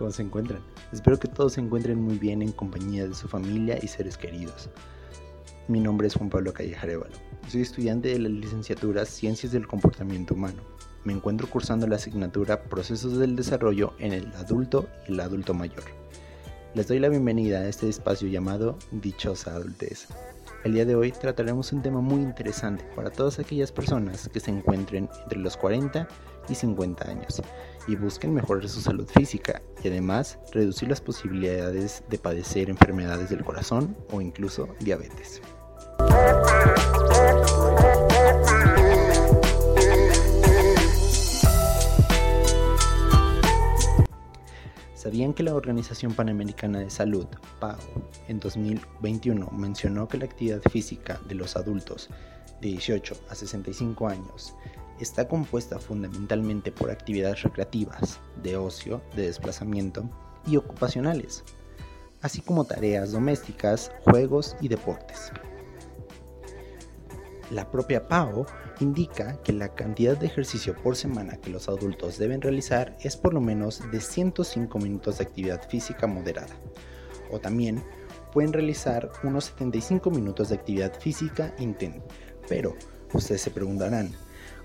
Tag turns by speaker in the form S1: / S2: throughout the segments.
S1: ¿Cómo se encuentran? Espero que todos se encuentren muy bien en compañía de su familia y seres queridos. Mi nombre es Juan Pablo Callejarevalo. Soy estudiante de la licenciatura Ciencias del Comportamiento Humano. Me encuentro cursando la asignatura Procesos del Desarrollo en el adulto y el adulto mayor. Les doy la bienvenida a este espacio llamado Dichosa Adultez. El día de hoy trataremos un tema muy interesante para todas aquellas personas que se encuentren entre los 40 y 50 años y busquen mejorar su salud física y además reducir las posibilidades de padecer enfermedades del corazón o incluso diabetes. ¿Sabían que la Organización Panamericana de Salud, PAO, en 2021 mencionó que la actividad física de los adultos de 18 a 65 años está compuesta fundamentalmente por actividades recreativas, de ocio, de desplazamiento y ocupacionales, así como tareas domésticas, juegos y deportes. La propia PAO indica que la cantidad de ejercicio por semana que los adultos deben realizar es por lo menos de 105 minutos de actividad física moderada, o también pueden realizar unos 75 minutos de actividad física intensa. Pero ustedes se preguntarán,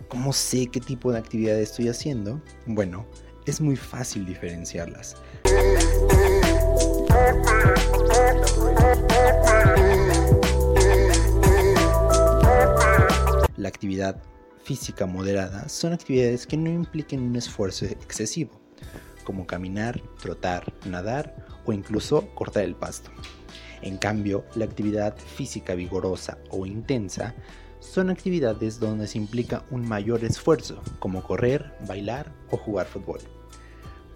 S1: ¿Cómo sé qué tipo de actividad estoy haciendo? Bueno, es muy fácil diferenciarlas. La actividad física moderada son actividades que no impliquen un esfuerzo excesivo, como caminar, trotar, nadar o incluso cortar el pasto. En cambio, la actividad física vigorosa o intensa son actividades donde se implica un mayor esfuerzo, como correr, bailar o jugar fútbol.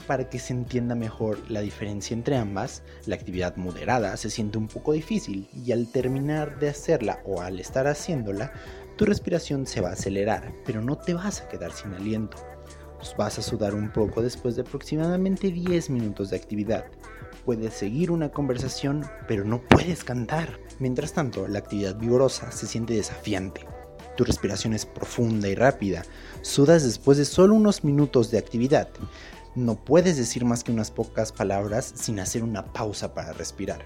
S1: Para que se entienda mejor la diferencia entre ambas, la actividad moderada se siente un poco difícil y al terminar de hacerla o al estar haciéndola, tu respiración se va a acelerar, pero no te vas a quedar sin aliento. Vas a sudar un poco después de aproximadamente 10 minutos de actividad. Puedes seguir una conversación, pero no puedes cantar. Mientras tanto, la actividad vigorosa se siente desafiante. Tu respiración es profunda y rápida. Sudas después de solo unos minutos de actividad. No puedes decir más que unas pocas palabras sin hacer una pausa para respirar.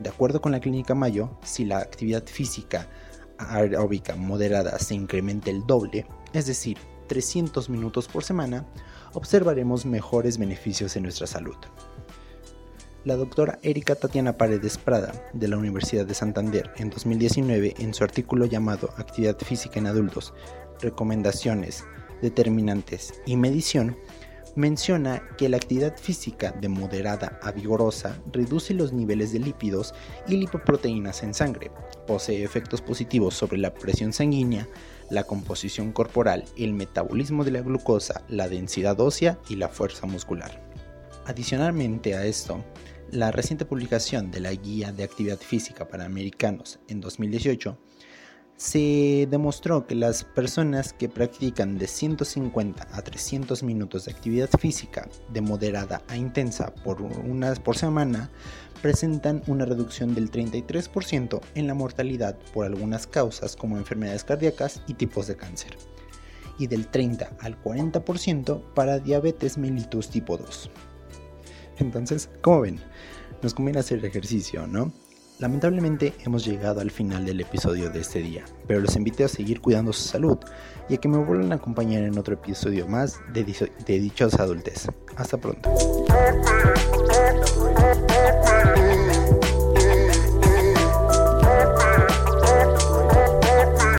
S1: De acuerdo con la clínica Mayo, si la actividad física aeróbica moderada se incrementa el doble, es decir, 300 minutos por semana, observaremos mejores beneficios en nuestra salud. La doctora Erika Tatiana Paredes Prada, de la Universidad de Santander, en 2019, en su artículo llamado Actividad Física en Adultos, Recomendaciones, Determinantes y Medición, menciona que la actividad física de moderada a vigorosa reduce los niveles de lípidos y lipoproteínas en sangre, posee efectos positivos sobre la presión sanguínea, la composición corporal, el metabolismo de la glucosa, la densidad ósea y la fuerza muscular. Adicionalmente a esto, la reciente publicación de la Guía de Actividad Física para Americanos en 2018 se demostró que las personas que practican de 150 a 300 minutos de actividad física de moderada a intensa por una por semana presentan una reducción del 33% en la mortalidad por algunas causas como enfermedades cardíacas y tipos de cáncer y del 30 al 40% para diabetes mellitus tipo 2. Entonces, como ven, nos conviene hacer ejercicio, ¿no? Lamentablemente hemos llegado al final del episodio de este día, pero los invito a seguir cuidando su salud y a que me vuelvan a acompañar en otro episodio más de, de Dichosa Adultez. Hasta pronto.